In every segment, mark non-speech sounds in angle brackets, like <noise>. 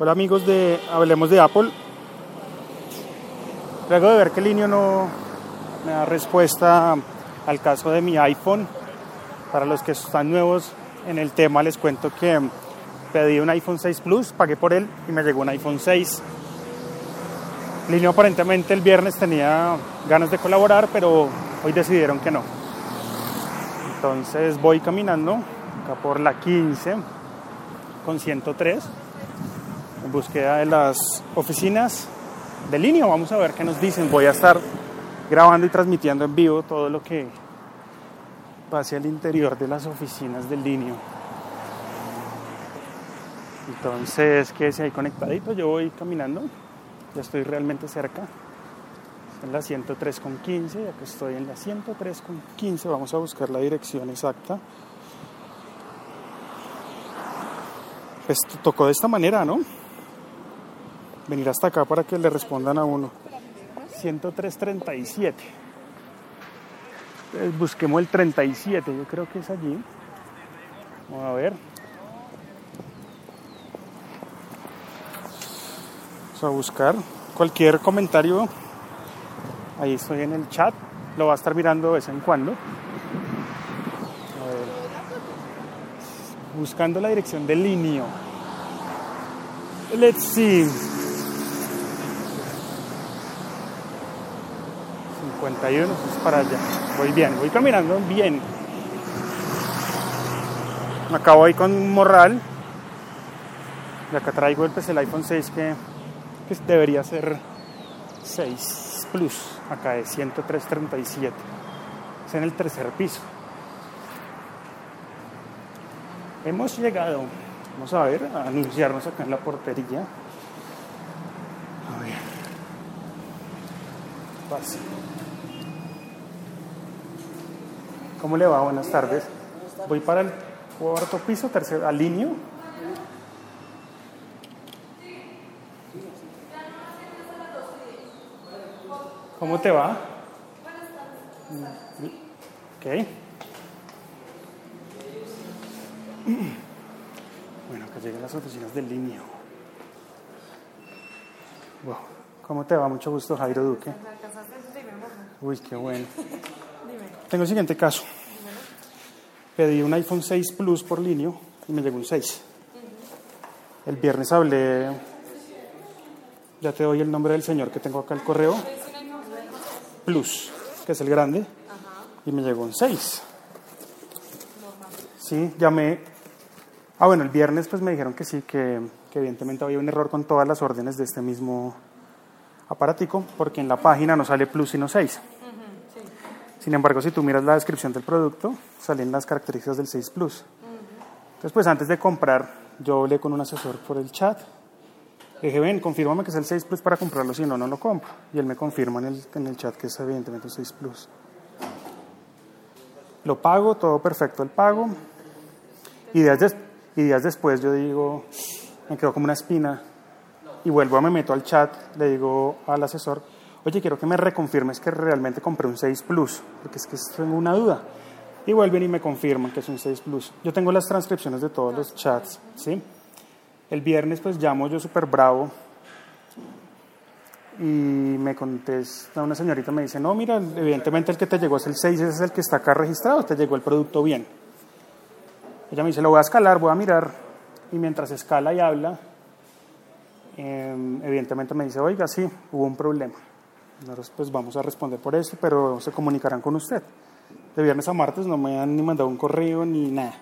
Hola amigos de Hablemos de Apple. Luego de ver que el niño no me da respuesta al caso de mi iPhone, para los que están nuevos en el tema les cuento que pedí un iPhone 6 Plus, pagué por él y me llegó un iPhone 6. Linio aparentemente el viernes tenía ganas de colaborar, pero hoy decidieron que no. Entonces voy caminando acá por la 15 con 103 en búsqueda de las oficinas de línea. Vamos a ver qué nos dicen. Voy a estar grabando y transmitiendo en vivo todo lo que pase al interior de las oficinas del línea. Entonces, quédese ahí conectadito. Yo voy caminando. Ya estoy realmente cerca. En la 103 con 15. Ya que estoy en la 103 con 15. Vamos a buscar la dirección exacta. Pues tocó de esta manera, ¿no? Venir hasta acá para que le respondan a uno. 103.37. Entonces busquemos el 37, yo creo que es allí. Vamos a ver. Vamos a buscar cualquier comentario. Ahí estoy en el chat. Lo va a estar mirando de vez en cuando. Buscando la dirección del linio. Let's see. 51, es para allá. Voy bien, voy caminando bien. Acabo ahí con un morral. Y acá traigo el, pues, el iPhone 6 que, que debería ser 6 Plus. Acá es 103.37. Es en el tercer piso. Hemos llegado. Vamos a ver, a anunciarnos acá en la portería. A ver. Pase. ¿Cómo le va? Buenas tardes. Voy para el cuarto piso, tercer alineo. ¿Cómo te va? Ok. Bueno, que lleguen las oficinas del linio. Wow. ¿Cómo te va? Mucho gusto, Jairo Duque. Uy, qué bueno. <laughs> Tengo el siguiente caso. Pedí un iPhone 6 Plus por línea y me llegó un 6. El viernes hablé, ya te doy el nombre del señor que tengo acá el correo, Plus, que es el grande, y me llegó un 6. Sí, llamé. Ah, bueno, el viernes pues me dijeron que sí, que, que evidentemente había un error con todas las órdenes de este mismo aparatico, porque en la página no sale Plus sino 6. Sin embargo, si tú miras la descripción del producto, salen las características del 6 Plus. Entonces, pues antes de comprar, yo hablé con un asesor por el chat. Le dije, ven, confírmame que es el 6 Plus para comprarlo, si no, no lo compro. Y él me confirma en el, en el chat que es evidentemente un 6 Plus. Lo pago, todo perfecto el pago. Y días, y días después yo digo, me quedo como una espina. Y vuelvo me meto al chat, le digo al asesor, oye, quiero que me reconfirmes que realmente compré un 6 Plus, porque es que tengo una duda. Y vuelven y me confirman que es un 6 Plus. Yo tengo las transcripciones de todos los chats, ¿sí? El viernes pues llamo yo súper bravo y me contesta una señorita, me dice, no, mira, evidentemente el que te llegó es el 6, ese es el que está acá registrado, te llegó el producto bien. Ella me dice, lo voy a escalar, voy a mirar, y mientras escala y habla, eh, evidentemente me dice, oiga, sí, hubo un problema. Nosotros pues vamos a responder por eso, pero se comunicarán con usted. De viernes a martes no me han ni mandado un correo ni nada.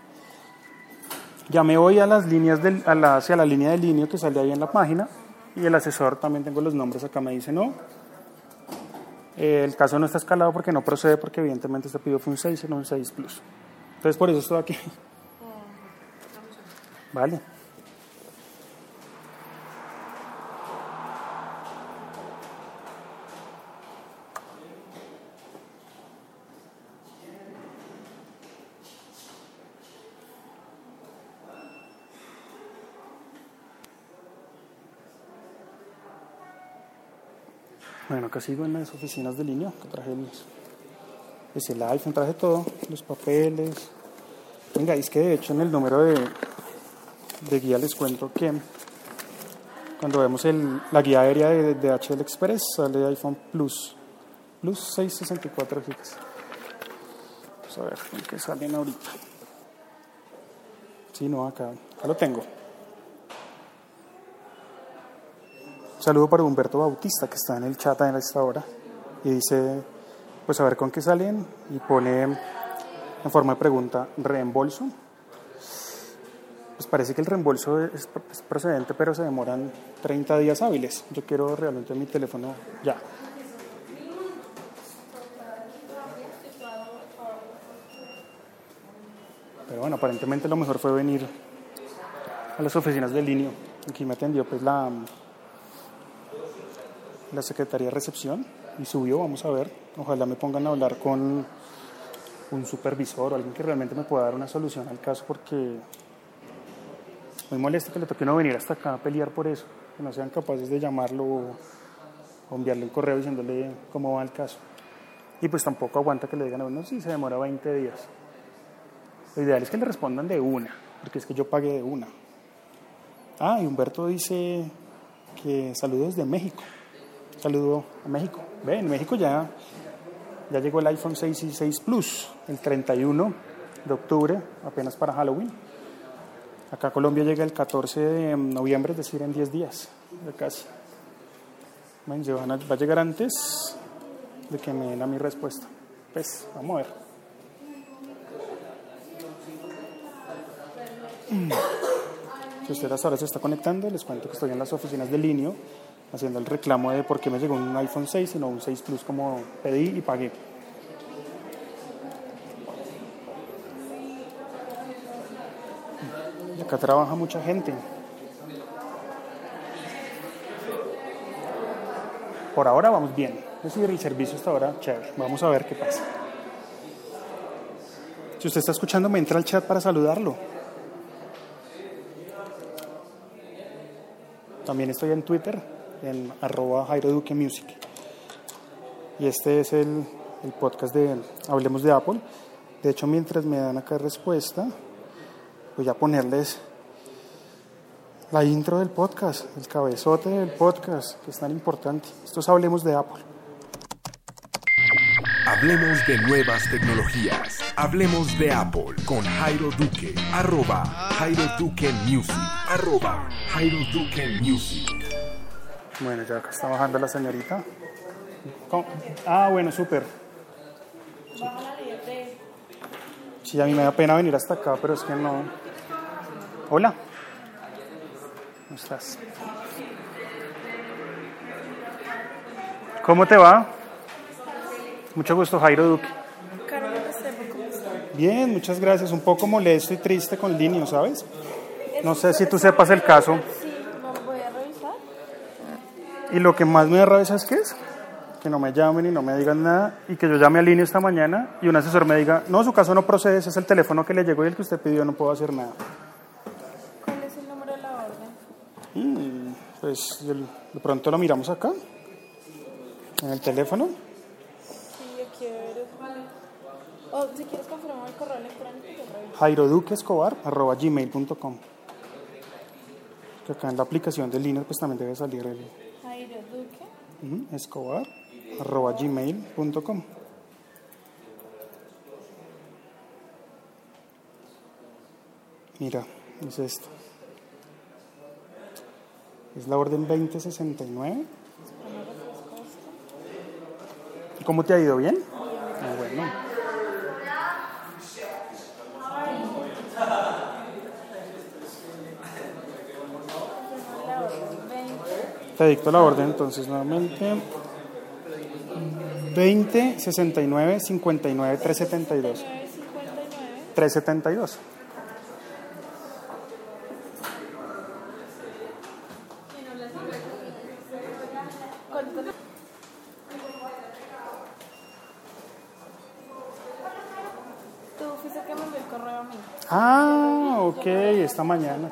Ya me voy a las líneas del, a la, hacia la línea de línea que sale ahí en la página y el asesor también tengo los nombres acá me dice no. Eh, el caso no está escalado porque no procede porque evidentemente este pidió fue un 6 y no un 6 plus. Entonces por eso estoy aquí. Vale. Bueno, acá sigo en las oficinas de línea, que traje el, es el iPhone, traje todo, los papeles. Venga, es que de hecho en el número de, de guía les cuento que Cuando vemos el, la guía aérea de, de HL Express, sale iPhone Plus. Plus 664 GB. Vamos a ver en qué salen ahorita. Sí, no, acá, acá lo tengo. Saludo para Humberto Bautista, que está en el chat en esta hora. Y dice, pues a ver con qué salen. Y pone en forma de pregunta, reembolso. Pues parece que el reembolso es, procedente, pero se demoran 30 días hábiles. Yo quiero realmente mi teléfono ya. Pero bueno, aparentemente lo mejor fue venir a las oficinas del. Aquí me atendió pues la, la Secretaría de Recepción y subió, vamos a ver. Ojalá me pongan a hablar con un supervisor o alguien que realmente me pueda dar una solución al caso porque muy molesto que le toque no venir hasta acá a pelear por eso, que no sean capaces de llamarlo o, o enviarle un correo diciéndole cómo va el caso. Y pues tampoco aguanta que le digan, bueno, sí, se demora 20 días. Lo ideal es que le respondan de una, porque es que yo pagué de una. Ah, y Humberto dice que saludos de México. Saludo a México. Ve, en México ya, ya llegó el iPhone 6 y 6 Plus, el 31 de octubre, apenas para Halloween. Acá a Colombia llega el 14 de noviembre, es decir, en 10 días, ya casi. Bueno, va a llegar antes de que me den a mi respuesta. Pues, vamos a ver. Si usted hasta ahora se está conectando, les cuento que estoy en las oficinas de Linio haciendo el reclamo de por qué me llegó un iPhone 6 y no un 6 Plus como pedí y pagué. Acá trabaja mucha gente. Por ahora vamos bien. Es decir, el servicio hasta ahora, chévere. Vamos a ver qué pasa. Si usted está escuchando, me entra al chat para saludarlo. También estoy en Twitter, en arroba Jairo Duque Music. Y este es el, podcast de Hablemos de Apple. De hecho, mientras me dan acá respuesta, voy a ponerles la intro del podcast, el cabezote del podcast, que es tan importante. Esto es Hablemos de Apple. Hablemos de nuevas tecnologías. Hablemos de Apple con Jairo Duque. Arroba Jairo Duque Music. Jairo Duque Music. Bueno, ya acá está bajando la señorita. ¿Cómo? Ah, bueno, súper. Sí, a mí me da pena venir hasta acá, pero es que no. Hola. ¿Cómo estás? ¿Cómo te va? Mucho gusto, Jairo Duque. Bien, muchas gracias. Un poco molesto y triste con Linio, ¿sabes? No sé si tú sepas el caso. Sí, lo voy a revisar. Y lo que más me da rabia, ¿sabes qué es? Que no me llamen y no me digan nada y que yo llame a Linio esta mañana y un asesor me diga, no, su caso no procede, ese es el teléfono que le llegó y el que usted pidió, no puedo hacer nada. ¿Cuál es el número de la orden? Mm, pues de pronto lo miramos acá, en el teléfono. Sí, aquí ver. O si quieres confirmar el correo electrónico, Que acá en la aplicación de Linio pues también debe salir el Duque. ujú, escobar.gmail.com Mira, es esto. Es la orden 2069. ¿Y ¿Cómo te ha ido? ¿Bien? Ah, bueno. La orden 20. Te dicto la orden entonces nuevamente. 20 69 59 372. 959. 372. ¿Cuánto? Tú fuiste que me envió el correo a mí. Ah, ok, esta mañana.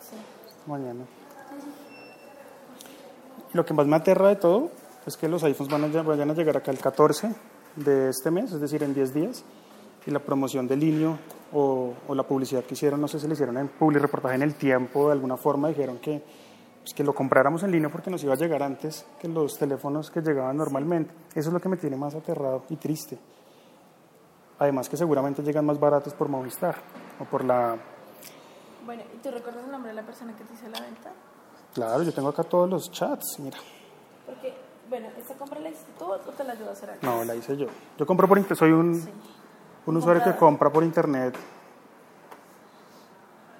Sí. Mañana. Lo que más me aterra de todo es que los iPhones van a, vayan a llegar acá el 14 de este mes, es decir, en 10 días. Y la promoción de Linio o, o la publicidad que hicieron, no sé si le hicieron en public reportaje en el tiempo, de alguna forma dijeron que pues, que lo compráramos en línea porque nos iba a llegar antes que los teléfonos que llegaban normalmente. Eso es lo que me tiene más aterrado y triste. Además que seguramente llegan más baratos por Movistar o por la... Bueno, ¿y tú recuerdas el nombre de la persona que te hizo la venta? Claro, yo tengo acá todos los chats, mira. Porque, bueno, ¿esta compra la hiciste tú o te la ayudó a hacer alguien? No, la hice yo. Yo compro por internet, soy un, Sí. un usuario que compra por internet.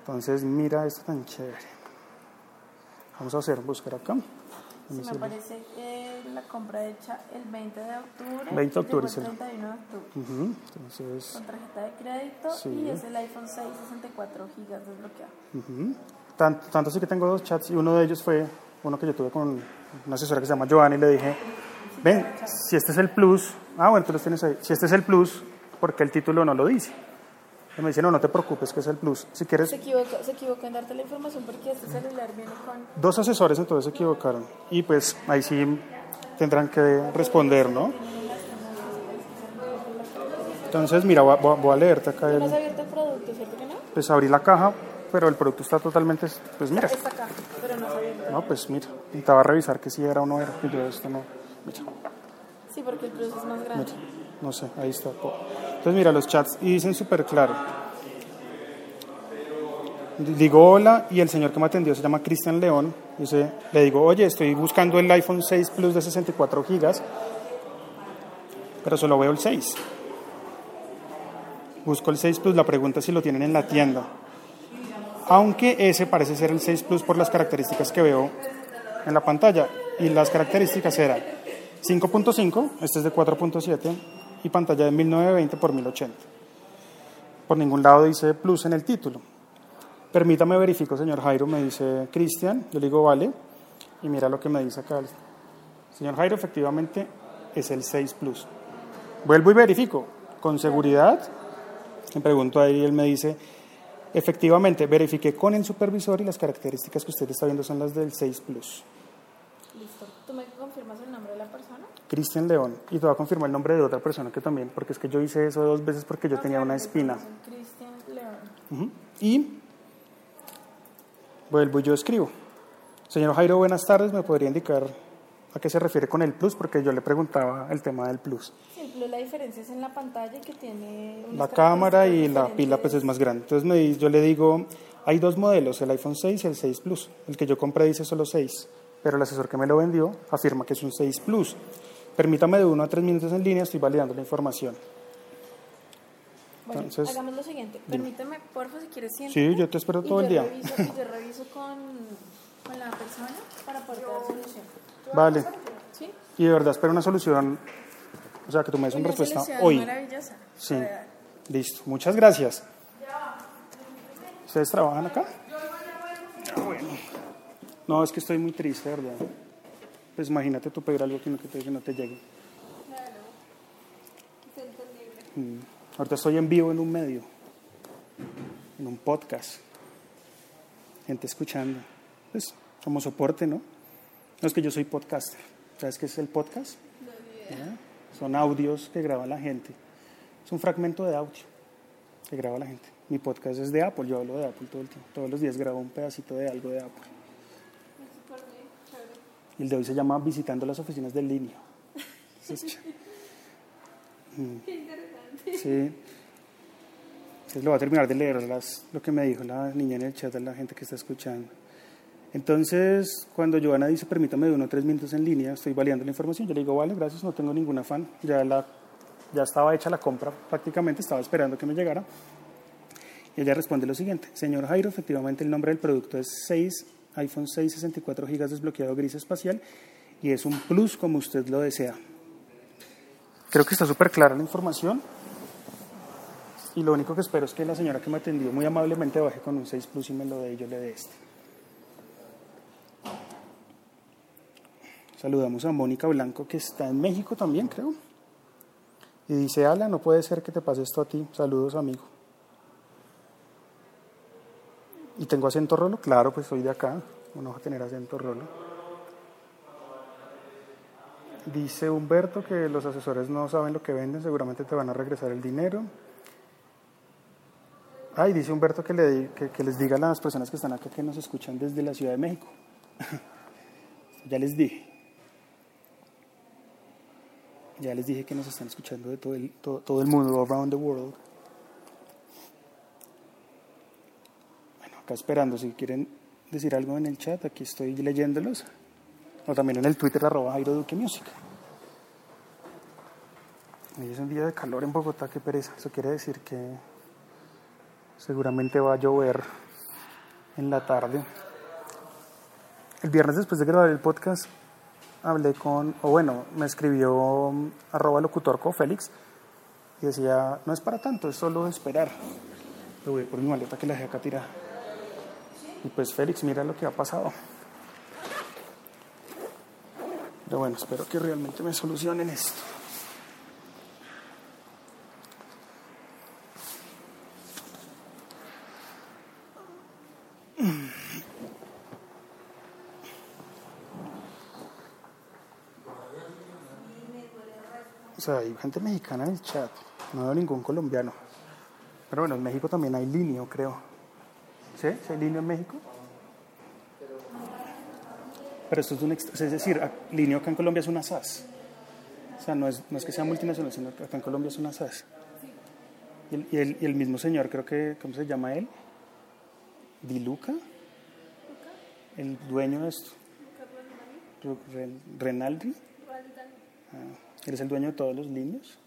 Entonces, mira esto tan chévere. Vamos a hacer, buscar acá. Sí, me parece que la compra hecha el 20 de octubre. 20 de octubre, sí. el 31 de octubre. Entonces, Con tarjeta de crédito Sí. y es el iPhone 6 64 gigas desbloqueado. ujú. Tanto, tanto así que tengo dos chats y uno de ellos fue uno que yo tuve con una asesora que se llama Joana y le dije, ven, si este es el plus, ah, bueno, tú los tienes ahí, si este es el plus, ¿por qué el título no lo dice? Y me dice, no, no te preocupes, que es el plus. Si quieres, Se equivocó, se equivocó en darte la información porque este celular viene con... dos asesores entonces se equivocaron. Y pues ahí sí tendrán que responder, ¿no? Entonces, mira, voy a, voy a- leerte acá. ¿Tú no has El, abierto el producto, cierto que no? pues abrí la caja, pero el producto está totalmente, pues mira, Está acá, pero no abierto. no, pues mira, intentaba revisar que si era o no era, y yo esto no, mira, Sí, porque el plus es más grande. mira, no sé, ahí está. Entonces, mira, los chats y dicen súper claro. Digo hola y el señor que me atendió se llama Cristian León. Dice, le digo, oye, estoy buscando el iPhone 6 Plus de 64 gigas, pero solo veo el 6. Busco el 6 Plus, la pregunta es si lo tienen en la tienda. Aunque ese parece ser el 6 Plus por las características que veo en la pantalla. Y las características eran 5.5, este es de 4.7, y pantalla de 1920 por 1080. Por ningún lado dice Plus en el título. Permítame verifico, señor Jairo, me dice Cristian. Yo le digo, vale. Y mira lo que me dice acá. Señor Jairo, efectivamente es el 6 Plus. Vuelvo y verifico. Con seguridad, le pregunto a él y él me dice, efectivamente, verifiqué con el supervisor y las características que usted está viendo son las del 6 Plus. Listo. ¿Tú me confirmas el nombre de la persona? Cristian León. Y te voy a confirmar el nombre de otra persona que también, porque es que yo hice eso dos veces porque yo tenía una espina. Cristian León. Y vuelvo y yo escribo. Señor Jairo, buenas tardes. ¿Me podría indicar a qué se refiere con el plus? Porque yo le preguntaba el tema del plus. Sí, el plus la diferencia es en la pantalla que tiene... La cámara y características la pila pues es diferentes. más grande. Entonces me, yo le digo, hay dos modelos, el iPhone 6 y el 6 Plus. El que yo compré dice solo 6, pero el asesor que me lo vendió afirma que es un 6 Plus. Permítame de uno a tres minutos en línea, estoy validando la información. Bueno, Entonces, hagamos lo siguiente. Permíteme, porfa, si quieres siéntate. Sí, yo te espero todo el día. Reviso, y yo <laughs> reviso con, con la persona para poder dar solución. Vale. ¿Sí? Y de verdad espero una solución, o sea, que tú me des una Una respuesta hoy. maravillosa. Sí, Para listo. Muchas gracias. ¿Ustedes trabajan acá? Ah, bueno. No, es que estoy muy triste, ¿verdad? Pues imagínate tú pedir algo que no, que te, que no te llegue. Mm. Ahorita estoy en vivo en un medio, en un podcast. Gente escuchando. Pues como soporte, ¿no? No es que yo soy podcaster. ¿Sabes qué es el podcast? Son audios que graba la gente. Es un fragmento de audio que graba la gente. Mi podcast es de Apple, yo hablo de Apple todo el tiempo. Todos los días grabo un pedacito de algo de Apple. Y el de hoy se llama Visitando las oficinas del línea. Eso <laughs> es ch- Mm. Sí. Entonces lo voy a terminar de leer las, lo que me dijo la niña en el chat de la gente que está escuchando. Entonces, cuando Joana dice, permítame de uno tres minutos en línea, estoy validando la información, yo le digo, vale, gracias, no tengo ningún afán. Ya, la, ya estaba hecha la compra prácticamente, estaba esperando que me llegara. Y ella responde lo siguiente, señor Jairo, efectivamente el nombre del producto es 6, iPhone 6, 64 GB desbloqueado gris espacial y es un plus como usted lo desea. Creo que está súper clara la información y lo único que espero es que la señora que me atendió muy amablemente baje con un 6 Plus y me lo dé y yo le dé este. Saludamos a Mónica Blanco que está en México también, creo. Y dice, Ala, no puede ser que te pase esto a ti. Saludos, amigo. ¿Y tengo acento rolo? Claro, pues soy de acá. Uno va a tener acento rolo. Dice Humberto que los asesores no saben lo que venden, seguramente te van a regresar el dinero. Ay, dice Humberto que, le, que les diga a las personas que están acá que nos escuchan desde la Ciudad de México. <laughs> ya les dije. Ya les dije que nos están escuchando de todo el, todo, todo el mundo, around the world. Bueno, acá esperando, si quieren decir algo en el chat, aquí estoy leyéndolos. O también en el Twitter, arroba Jairo Duque Music. Hoy es un día de calor en Bogotá, qué pereza. Eso quiere decir que seguramente va a llover en la tarde. El viernes después de grabar el podcast hablé con, o bueno, me escribió mm, arroba locutorco Félix y decía, no es para tanto, es solo esperar. Le voy por mi maleta que la dejé acá tirada. Y pues Félix, mira lo que ha pasado. Pero bueno, espero que realmente me solucionen esto. Sea, hay gente mexicana en el chat, no veo ningún colombiano. Pero bueno, en México también hay línea, creo. ¿Sí? ¿Sí hay línea en México? Pero esto es un extra, es decir, línea acá en Colombia es una SAS. O sea, no es, no es que sea multinacional, sino que acá en Colombia es una SAS. Y el, y el, y el mismo señor, creo que, ¿cómo se llama él? Diluca, el dueño de esto. Ren- Renaldi. Ah, ¿Él es el dueño de todos los líneas?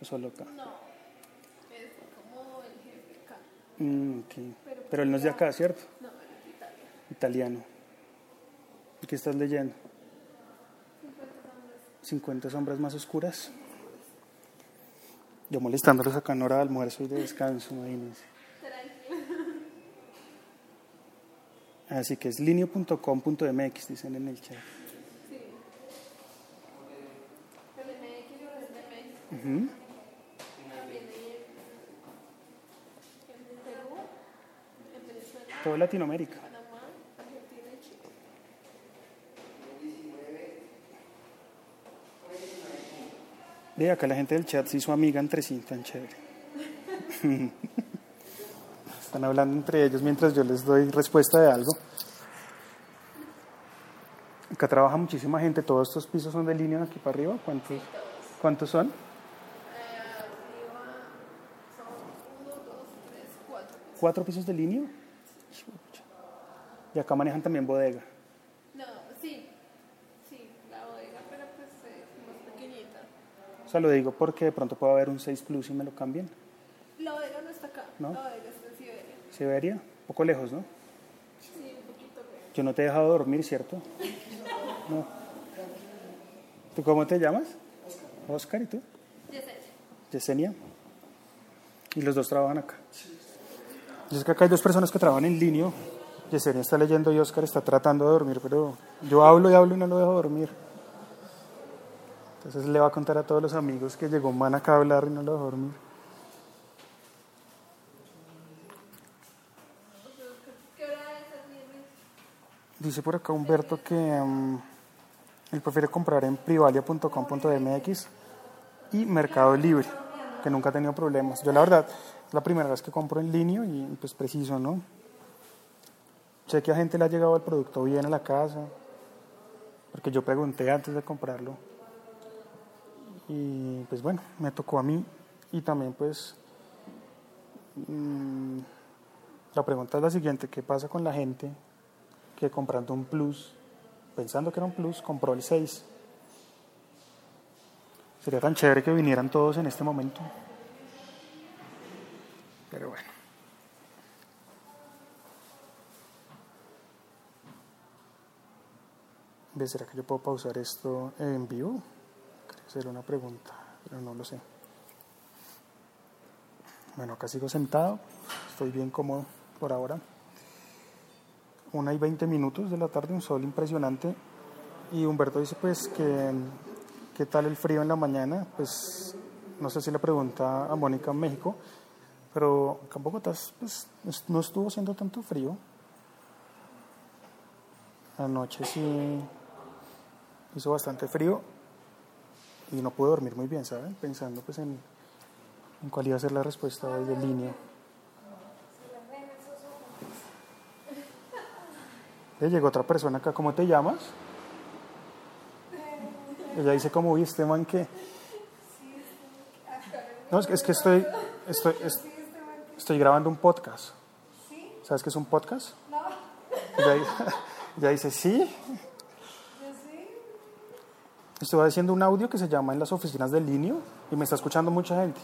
¿O solo acá? No, es como el jefe acá. Mm, ok. Pero él no es de acá, ¿cierto? No, él es de Italia. Italiano. ¿Y qué estás leyendo? 50 sombras más oscuras. Yo molestándolos acá en hora de almuerzo y de descanso, <laughs> imagínense. Así que es linio.com.mx, dicen en el chat. Sí. El MX y el MX. Ujú. También hay en, en Perú, en Todo Latinoamérica. Ve acá la gente del chat se hizo amiga entre sí, tan chévere. <laughs> Están hablando entre ellos mientras yo les doy respuesta de algo. Acá trabaja muchísima gente, todos estos pisos son de línea de aquí para arriba. ¿Cuántos, ¿cuántos son? Eh, arriba son 1, 2, 3, 4. ¿Cuatro pisos de línea? Y acá manejan también bodega. No, sí. Sí, la bodega, pero pues es más pequeñita. O sea, lo digo porque de pronto puede haber un 6 Plus y me lo cambien. La bodega no está acá. ¿No? La bodega está en Siberia. Siberia, un poco lejos, ¿no? Sí, un poquito lejos. Yo no te he dejado dormir, ¿cierto? No. ¿Tú cómo te llamas? Oscar, ¿y tú? Yesenia. Yesenia. Y los dos trabajan acá. Yo sé que acá hay dos personas que trabajan en línea. Yesenia está leyendo y Oscar está tratando de dormir, pero yo hablo y hablo y no lo dejo dormir. Entonces le va a contar a todos los amigos que llegó un man acá a hablar y no lo dejó dormir. Dice por acá Humberto que mm, él prefiere comprar en privalia.com.mx y Mercado Libre, que nunca ha tenido problemas. Yo la verdad la primera vez que compro en línea y pues preciso, ¿no? Sé que a gente le ha llegado el producto bien a la casa, porque yo pregunté antes de comprarlo. Y pues bueno, me tocó a mí y también pues mm, la pregunta es la siguiente, ¿qué pasa con la gente que comprando un plus, pensando que era un plus, compró el 6? Sería tan chévere que vinieran todos en este momento. Pero bueno. ¿Será que yo puedo pausar esto en vivo? Quería hacer una pregunta, pero no lo sé. Bueno, acá sigo sentado, estoy bien cómodo por ahora. Una y 20 minutos de la tarde, un sol impresionante. Y Humberto dice pues que qué tal el frío en la mañana. Pues no sé si le pregunta a Mónica en México, pero acá en Bogotá pues, es- no estuvo haciendo tanto frío. Anoche sí hizo bastante frío y no pude dormir muy bien, ¿saben? Pensando pues en, en cuál iba a ser la respuesta hoy de línea. Eh, llegó otra persona acá, ¿cómo te llamas? Ella dice, ¿cómo viste, man? ¿Qué? No, es que, es que estoy, estoy, es- estoy grabando un podcast. ¿Sabes qué es un podcast? Ella, <laughs> di- <laughs> ella dice, ¿sí? Estoy haciendo un audio que se llama En las oficinas del Linio y me está escuchando mucha gente.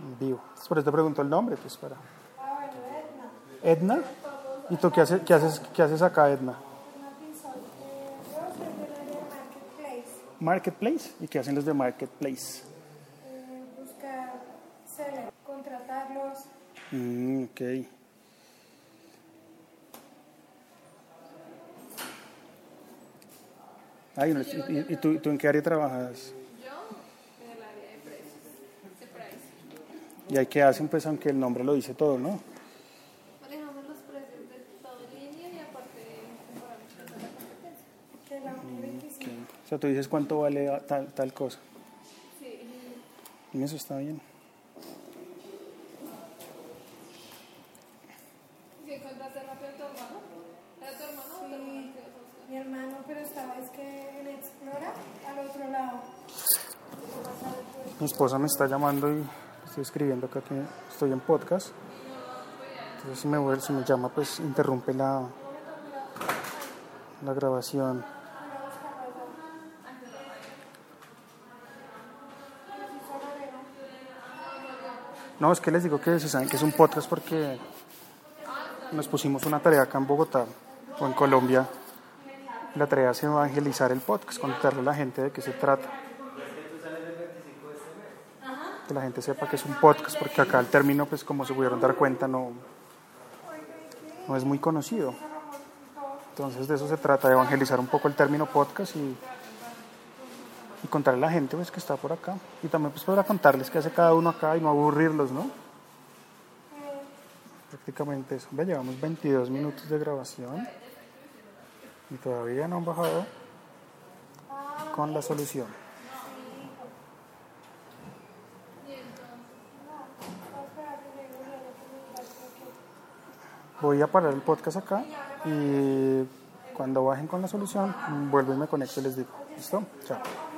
En vivo. Por eso te pregunto el nombre, pues para. Edna. ¿Y tú qué haces, qué haces, qué haces acá, Edna? Marketplace. ¿Y qué hacen los de Marketplace? Mm, ok. Ay, no, ¿y, y- y tú, tú en qué área trabajas? Yo, en el área de precios. ¿Y ahí qué hacen? Pues aunque el nombre lo dice todo, ¿no? Manejamos los precios de todo en línea y aparte comparamos con la competencia. 1.25. O sea, tú dices cuánto vale tal, tal cosa. Sí. Y eso está bien. ¿Si encontraste rápido a tu hermano? ¿Era tu hermano o tu hermano? Mi hermano, pero esta vez que en Explora, al otro lado. Mi esposa me está llamando y estoy escribiendo acá que estoy en podcast. Entonces si me, vuel- si me llama, pues interrumpe la, la grabación. No, es que les digo que se saben que es un podcast porque nos pusimos una tarea acá en Bogotá o en Colombia. La tarea es evangelizar el podcast, contarle a la gente de qué se trata. Que la gente sepa que es un podcast, porque acá el término, pues como se pudieron dar cuenta, no, no es muy conocido. Entonces de eso se trata, evangelizar un poco el término podcast y, y contarle a la gente pues, que está por acá. Y también pues para contarles qué hace cada uno acá y no aburrirlos, ¿no? Prácticamente eso. Ya llevamos 22 minutos de grabación y todavía no han bajado con la solución. Voy a parar el podcast acá y cuando bajen con la solución vuelvo y me conecto y les digo. ¿Listo? Chao.